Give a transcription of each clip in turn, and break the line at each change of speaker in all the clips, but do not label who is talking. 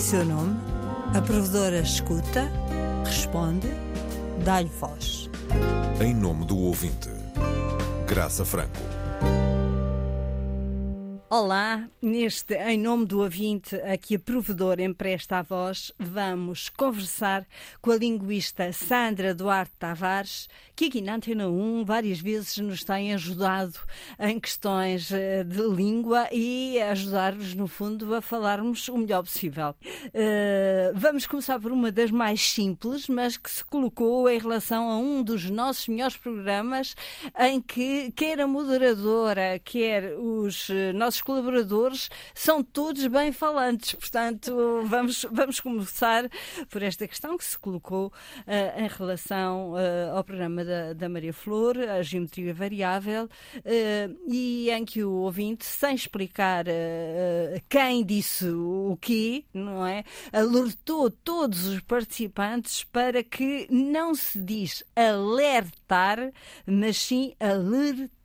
seu nome, a provedora escuta, responde, dá-lhe voz.
Em nome do ouvinte, Graça Franco.
Olá, neste Em Nome do Ouvinte, a que a provedora empresta a voz, vamos conversar com a linguista Sandra Duarte Tavares, que aqui na Antena 1 várias vezes nos tem ajudado em questões eh, de língua e ajudar-nos, no fundo, a falarmos o melhor possível. Uh, vamos começar por uma das mais simples, mas que se colocou em relação a um dos nossos melhores programas, em que quer a moderadora, quer os eh, nossos colaboradores são todos bem falantes. Portanto, vamos, vamos começar por esta questão que se colocou uh, em relação uh, ao programa da, da, Maria Flor, a geometria variável, uh, e em que o ouvinte, sem explicar quem disse o quê, não é? Alertou todos os participantes para que não se diz alertar, mas sim alertar.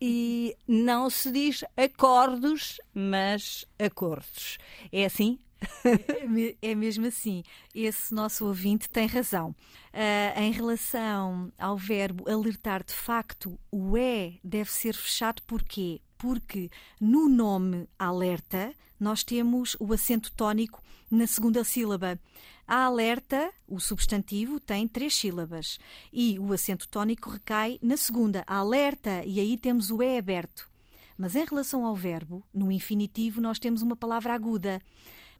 E não se diz acordos, mas acordos. É assim?
É, é mesmo assim. Esse nosso ouvinte tem razão. Uh, em relação ao verbo alertar, de facto, o é deve ser fechado porquê? Porque no nome alerta nós temos o acento tónico na segunda sílaba. A alerta, o substantivo, tem três sílabas e o acento tónico recai na segunda. Alerta, e aí temos o é aberto. Mas em relação ao verbo, no infinitivo, nós temos uma palavra aguda.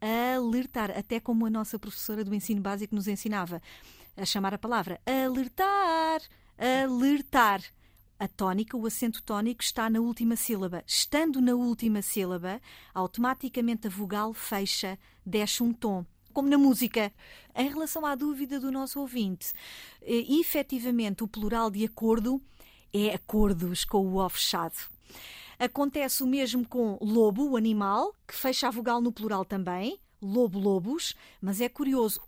Alertar, até como a nossa professora do ensino básico nos ensinava a chamar a palavra alertar, alertar. A tónica, o acento tónico, está na última sílaba. Estando na última sílaba, automaticamente a vogal fecha, desce um tom como na música. Em relação à dúvida do nosso ouvinte, eh, efetivamente o plural de acordo é acordos com o O fechado. Acontece o mesmo com lobo, o animal, que fecha a vogal no plural também, lobo-lobos, mas é curioso.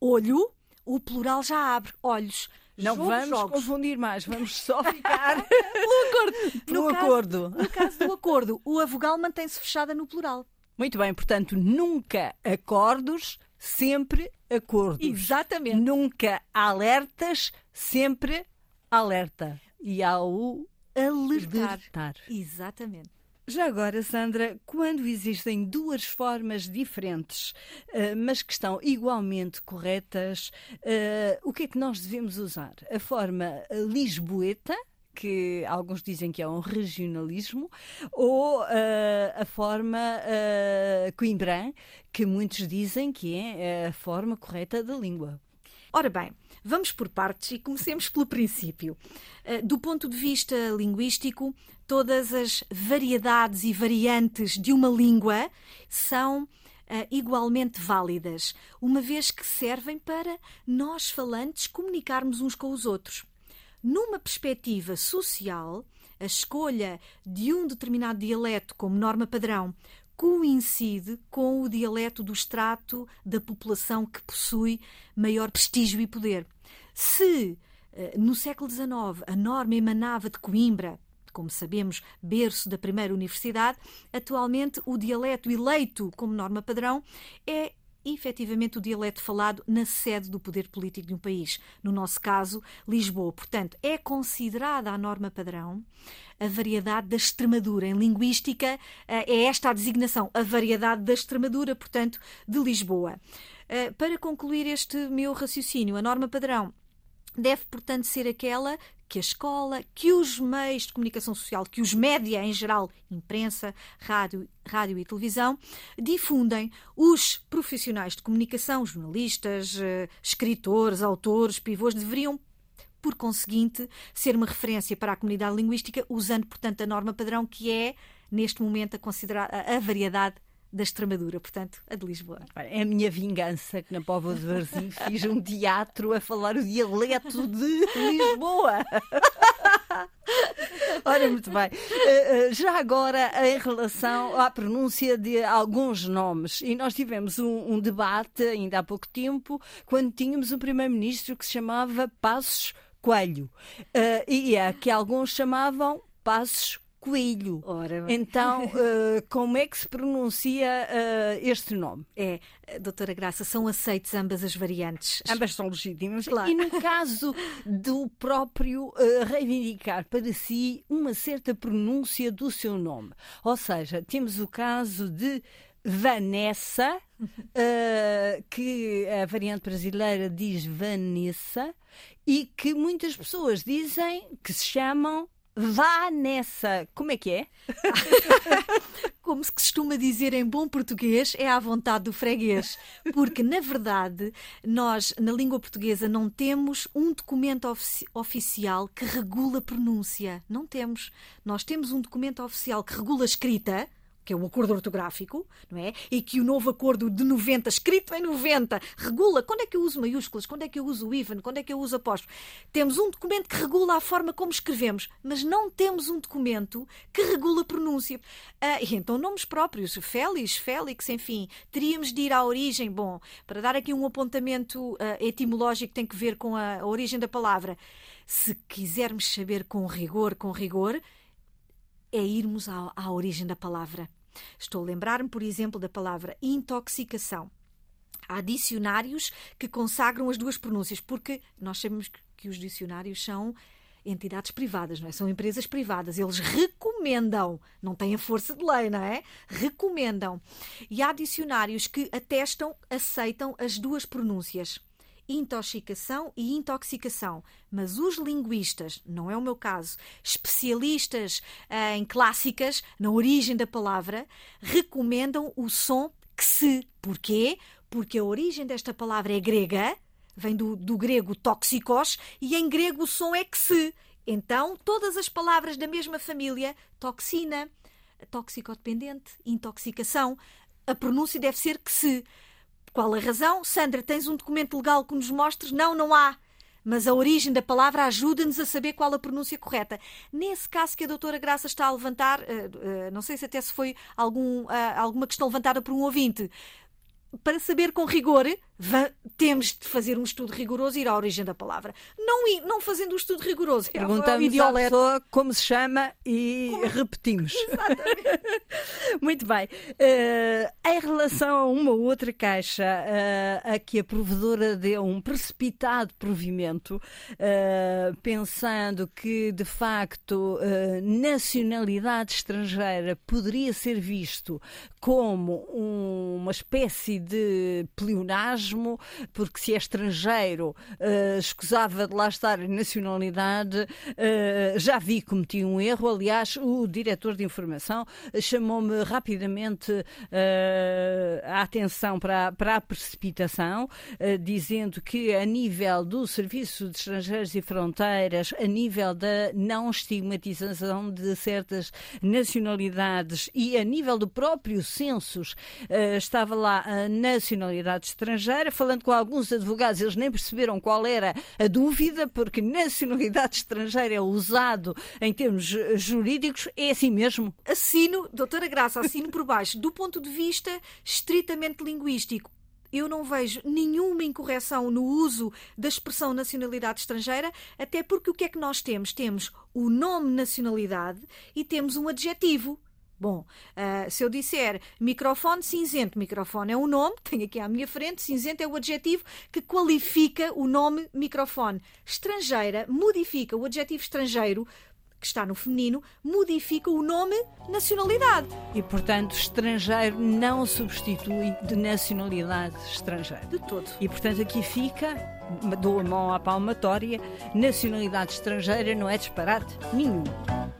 Olho, o plural já abre, olhos.
Não Jogo, vamos jogos. confundir mais, vamos só ficar pelo acordo. Pelo
no
acordo.
Caso, no caso do acordo, a vogal mantém-se fechada no plural.
Muito bem, portanto, nunca acordos, sempre acordos.
Exatamente.
Nunca alertas, sempre alerta. E há o
alertar.
alertar.
Exatamente.
Já agora, Sandra, quando existem duas formas diferentes, uh, mas que estão igualmente corretas, uh, o que é que nós devemos usar? A forma lisboeta, que alguns dizem que é um regionalismo, ou a forma Coimbra, que muitos dizem que é a forma correta da língua.
Ora bem, vamos por partes e comecemos pelo princípio. Eh, do ponto de vista linguístico, todas as variedades e variantes de uma língua são Uh, igualmente válidas, uma vez que servem para nós falantes comunicarmos uns com os outros. Numa perspectiva social, a escolha de um determinado dialeto como norma padrão coincide com o dialeto do extrato da população que possui maior prestígio e poder. Se eh, no século XIX a norma emanava de Coimbra, como sabemos, berço da primeira universidade, atualmente o dialeto eleito como norma padrão é efetivamente o dialeto falado na sede do poder político de um país, no nosso caso, Lisboa. Portanto, é considerada a norma padrão a variedade da Extremadura. Em linguística, eh, é esta a designação, a variedade da Extremadura, portanto, de Lisboa. Eh, para concluir este meu raciocínio, a norma padrão deve, portanto, ser aquela que a escola, que os meios de comunicação social, que os média em geral, imprensa, rádio, rádio e televisão, difundem os profissionais de comunicação, jornalistas, eh, escritores, autores, pivôs, deveriam por conseguinte, ser uma referência para a comunidade linguística, usando, portanto, a norma padrão que é, neste momento, a considerar a variedade da Extremadura, portanto, a de Lisboa.
É a minha vingança que na Póvoa de Varzim fiz um teatro a falar o dialeto de Lisboa. Ora, muito bem. Eh, eh, já agora, em relação à pronúncia de alguns nomes, e nós tivemos um, um debate ainda há pouco tempo, quando tínhamos um primeiro-ministro que se chamava Passos Coelho, uh, e é que alguns chamavam Passos coelho.
Ora,
Então, eh, como é que se pronuncia eh, este nome?
é, doutora Graça, são aceites ambas as variantes.
Ambas são legítimas.
Claro.
E no caso do próprio eh, reivindicar para si uma certa pronúncia do seu nome. Ou seja, temos o caso de Vanessa, eh, que a variante brasileira diz Vanessa, e que muitas pessoas dizem que se chamam Vanessa. Como é que é?
Como se costuma dizer em bom português, é à vontade do freguês. Porque, na verdade, nós, na língua portuguesa, não temos um documento ofici- oficial que regula a pronúncia. Não temos. Nós temos um documento oficial que regula a escrita. Que é o acordo ortográfico, não é? E que o novo acordo de 90, escrito em 90, regula quando é que eu uso maiúsculas, quando é que eu uso even, quando é que eu uso apóstrofo. Temos um documento que regula a forma como escrevemos, mas não temos um documento que regula a pronúncia. Ah, e então, nomes próprios, Félix, Félix, enfim, teríamos de ir à origem. Bom, para dar aqui um apontamento ah, etimológico que tem que ver com a, a origem da palavra. Se quisermos saber com rigor, com rigor, é irmos à, à origem da palavra. Estou a lembrar-me, por exemplo, da palavra intoxicação. Há dicionários que consagram as duas pronúncias, porque nós sabemos que- os dicionários são entidades privadas, não é? São empresas privadas. Eles recomendam, não têm a força de lei, não é? Recomendam. E há dicionários que atestam, aceitam as duas pronúncias. Intoxicação e intoxicação. Mas os linguistas, não é o meu caso, especialistas eh, em clássicas, na origem da palavra, recomendam o som que se. Porquê? Porque a origem desta palavra é grega, vem do, do grego tóxicos, e em grego o som é que se. Então, todas as palavras da mesma família, toxina, toxicodependente, intoxicação, a pronúncia deve ser que se. Qual a razão? Sandra, tens um documento legal que nos mostres? Não, não há. Mas a origem da palavra ajuda-nos a saber qual a pronúncia correta. Nesse caso que a doutora Graça está a levantar, eh, eh, não sei se até se foi algum, ah, alguma questão levantada por um ouvinte, para saber com rigor, temos de fazer um estudo rigoroso e ir à origem da palavra. Não, ir- não fazendo um estudo rigoroso. é
Perguntamos à pessoa como se chama e repetimos. Muito bem. Eh, em relação a uma outra caixa eh, a que a provedora deu um precipitado provimento, eh, pensando que de facto nacionalidade estrangeira poderia ser visto como um- uma espécie de pleonasmo, porque se é estrangeiro, eh, escusava de lá estar a nacionalidade, eh, já vi que cometi um erro. Aliás, o diretor de informação chamou-me rapidamente eh, a atenção para, para a precipitação, eh, dizendo que a nível do Serviço de Estrangeiros e Fronteiras, a nível da não estigmatização de certas nacionalidades e a nível do próprio census, eh, estava lá a nacionalidade estrangeira, falando com alguns advogados, eles nem perceberam qual era a dúvida, porque nacionalidade estrangeira é usado em termos eh, jurídicos, é assim mesmo.
assino, doutora Graça, assino por baixo, do ponto de vista estritamente linguístico. Eu não vejo nenhuma incorreção no uso da expressão nacionalidade estrangeira, até porque o que é que nós temos? Temos o nome nacionalidade e temos um adjetivo. Bom, ah, se eu disser microfone cinzento, microfone é um nome, tenho aqui à minha frente, cinzento é o adjetivo que qualifica o nome microfone. Estrangeira modifica o adjetivo estrangeiro, que está no feminino, modifica o nome nacionalidade.
E, portanto, estrangeiro não substitui de nacionalidade estrangeira.
De todo.
E, portanto, aqui fica, dou a mão à palmatória, nacionalidade estrangeira não é disparate nenhum.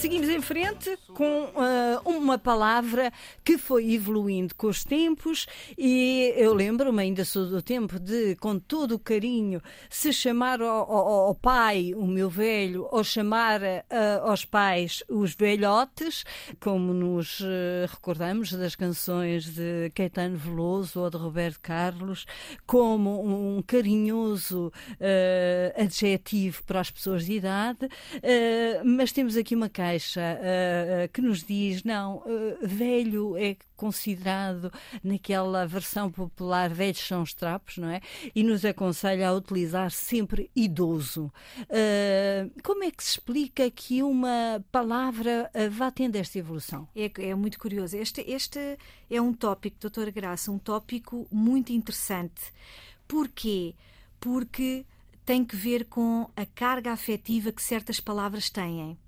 Seguimos em frente com uh, uma palavra que foi evoluindo com os tempos e eu lembro-me, ainda sou do tempo, de com todo o carinho se chamar ao, ao, ao pai o meu velho ou chamar uh, aos pais os velhotes, como nos uh, recordamos das canções de Caetano Veloso ou de Roberto Carlos, como um carinhoso adjetivo para as pessoas de idade, mas temos aqui uma caixa uh, uh, que nos diz: não, uh, velho é considerado naquela versão popular velhos são os trapos, não é? E nos aconselha a utilizar sempre idoso. como é que se explica que uma palavra vá tendo esta evolução?
É, é muito curioso. Este, este é um tópico, doutora Graça, um tópico muito interessante. Porquê? Porque tem que ver com a carga afetiva que certas palavras têm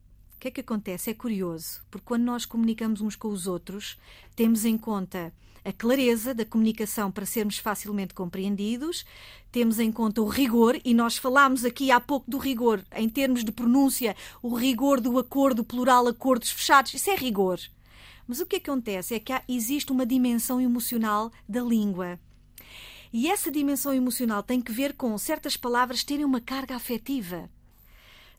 que é que acontece? É curioso, porque quando nós comunicamos uns com os outros, temos em conta a clareza da comunicação para sermos facilmente compreendidos, temos em conta o rigor, e nós falámos aqui há pouco do rigor, em termos de pronúncia, o rigor do acordo plural, acordos fechados, isso é rigor. Mas o que acontece é que há, existe uma dimensão emocional da língua. E essa dimensão emocional tem que ver com certas palavras terem uma carga afetiva.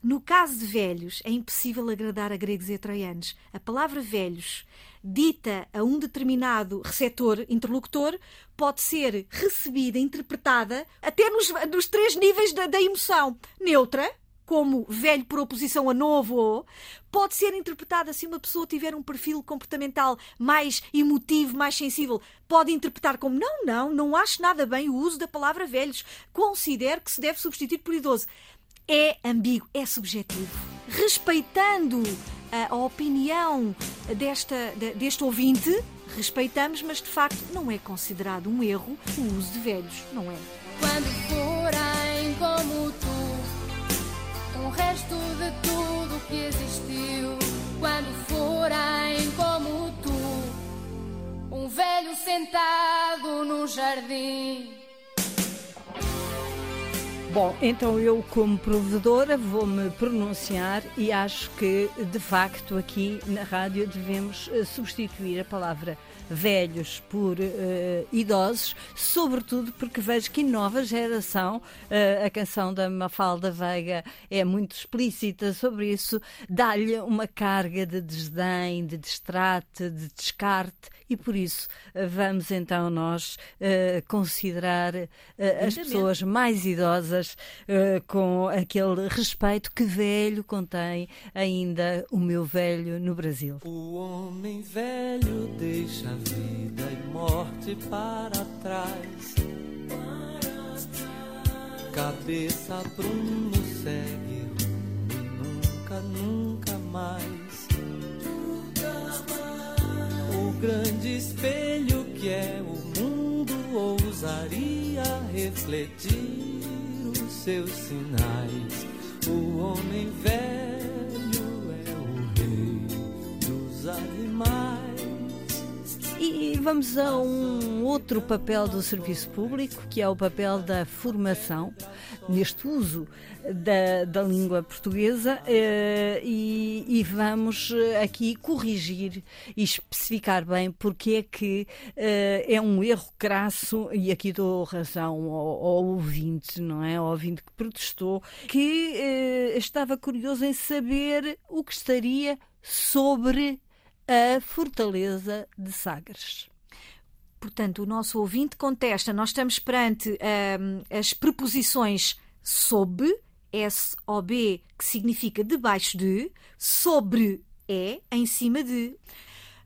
No caso de velhos, é impossível agradar a gregos e a troianos. A palavra velhos, dita a um determinado receptor, interlocutor, pode ser recebida, interpretada, até nos, nos três níveis da, da emoção. Neutra, como velho por oposição a novo, pode ser interpretada se uma pessoa tiver um perfil comportamental mais emotivo, mais sensível, pode interpretar como não, não, não acho nada bem o uso da palavra velhos. Considero que se deve substituir por idoso é ambíguo, é subjetivo. Respeitando a, a opinião desta, de, deste ouvinte, respeitamos, mas de facto não é considerado um erro o uso de velhos, não é?
Quando forem como tu, o resto de tudo que existiu, quando forem como tu, um velho sentado no jardim
Bom, então eu, como provedora, vou-me pronunciar e acho que, de facto, aqui na rádio devemos eh, substituir a palavra velhos por uh, idosos, sobretudo porque vejo que nova geração, uh, a canção da Mafalda Veiga é muito explícita sobre isso, dá-lhe uma carga de desdém, de distrate, de descarte e por isso uh, vamos então nós considerar as pessoas mais idosas com aquele respeito que velho contém ainda o meu velho no Brasil.
O homem velho deixa vida e morte para trás. Cabeça Bruno segue e nunca, nunca mais. O grande espelho que é o mundo ousaria refletir os seus sinais. O homem velho
vamos a um outro papel do serviço público, que é o papel da formação, neste uso da, da língua portuguesa, eh, e, e, vamos aqui corrigir e especificar bem porque é que eh, é um erro crasso, e aqui dou razão ao, ao ouvinte, não é? Ao ouvinte que protestou, que eh, estava curioso em saber o que estaria sobre a Fortaleza de Sagres.
Portanto, o nosso ouvinte contesta, nós estamos perante um, as preposições sob, S-O-B, que significa debaixo de, sobre é, em cima de.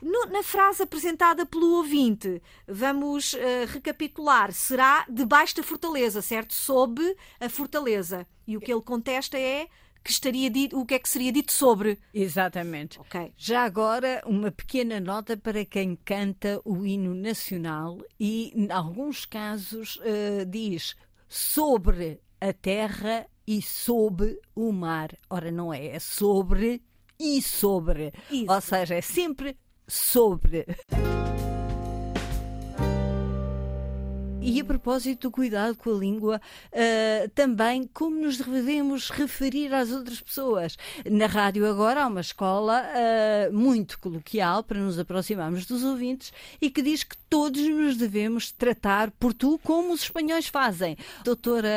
No, na frase apresentada pelo ouvinte, vamos uh, recapitular: será debaixo da fortaleza, certo? Sob a fortaleza. E o que ele contesta é que estaria dito, o que é que seria dito sobre.
Exatamente.
Ok.
Já agora, uma pequena nota para quem canta o hino nacional e, em alguns casos, uh, diz sobre a terra e sob o mar. Ora, não é, é sobre e sobre. Isso. Ou seja, é sempre sobre. E a propósito do cuidado com a língua, uh, também como nos devemos referir às outras pessoas. Na rádio agora há uma escola uh, muito coloquial para nos aproximarmos dos ouvintes e que diz que todos nos devemos tratar por tu como os espanhóis fazem. Doutora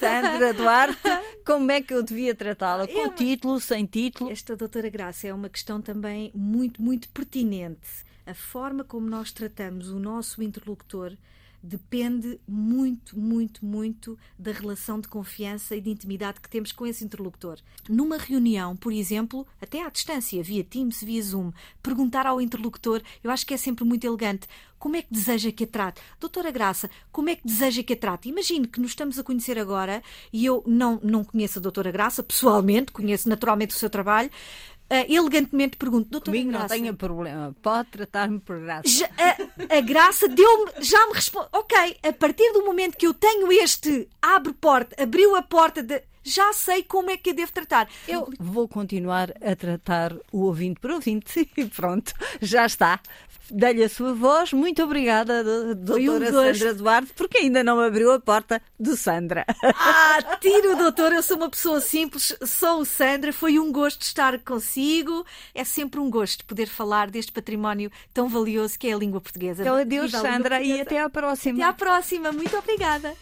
Sandra Duarte, como é que eu devia tratá-la? Com título, sem título?
Esta doutora Graça é uma questão também muito, muito pertinente. A forma como nós tratamos o nosso interlocutor depende muito, muito, muito da relação de confiança e de intimidade que temos com esse interlocutor. Numa reunião, por exemplo, até à distância, via Teams, via Zoom, perguntar ao interlocutor, eu acho que é sempre muito elegante. Como é que deseja que a trate? Doutora Graça, como é que deseja que a trate? Imagine que nos estamos a conhecer agora e eu não, não conheço a Doutora Graça pessoalmente, conheço naturalmente o seu trabalho, Uh, elegantemente pergunto, doutora
Comigo
Graça,
não tenha problema, pode tratar-me por graça.
Já, a, a, Graça deu-me, já me responde, ok, a partir do momento que eu tenho este abre porta, abriu a porta de já sei como é que a devo tratar.
Eu vou continuar a tratar o ouvinte por ouvinte e pronto, já está. Dei-lhe a sua voz. Muito obrigada, doutora um Sandra Duarte, porque ainda não abriu a porta do Sandra.
Ah, tiro, doutor, eu sou uma pessoa simples, sou o Sandra. Foi um gosto estar consigo. É sempre um gosto poder falar deste património tão valioso que é a língua portuguesa.
Então, adeus, Sandra, e até à próxima.
Até à próxima. Muito obrigada.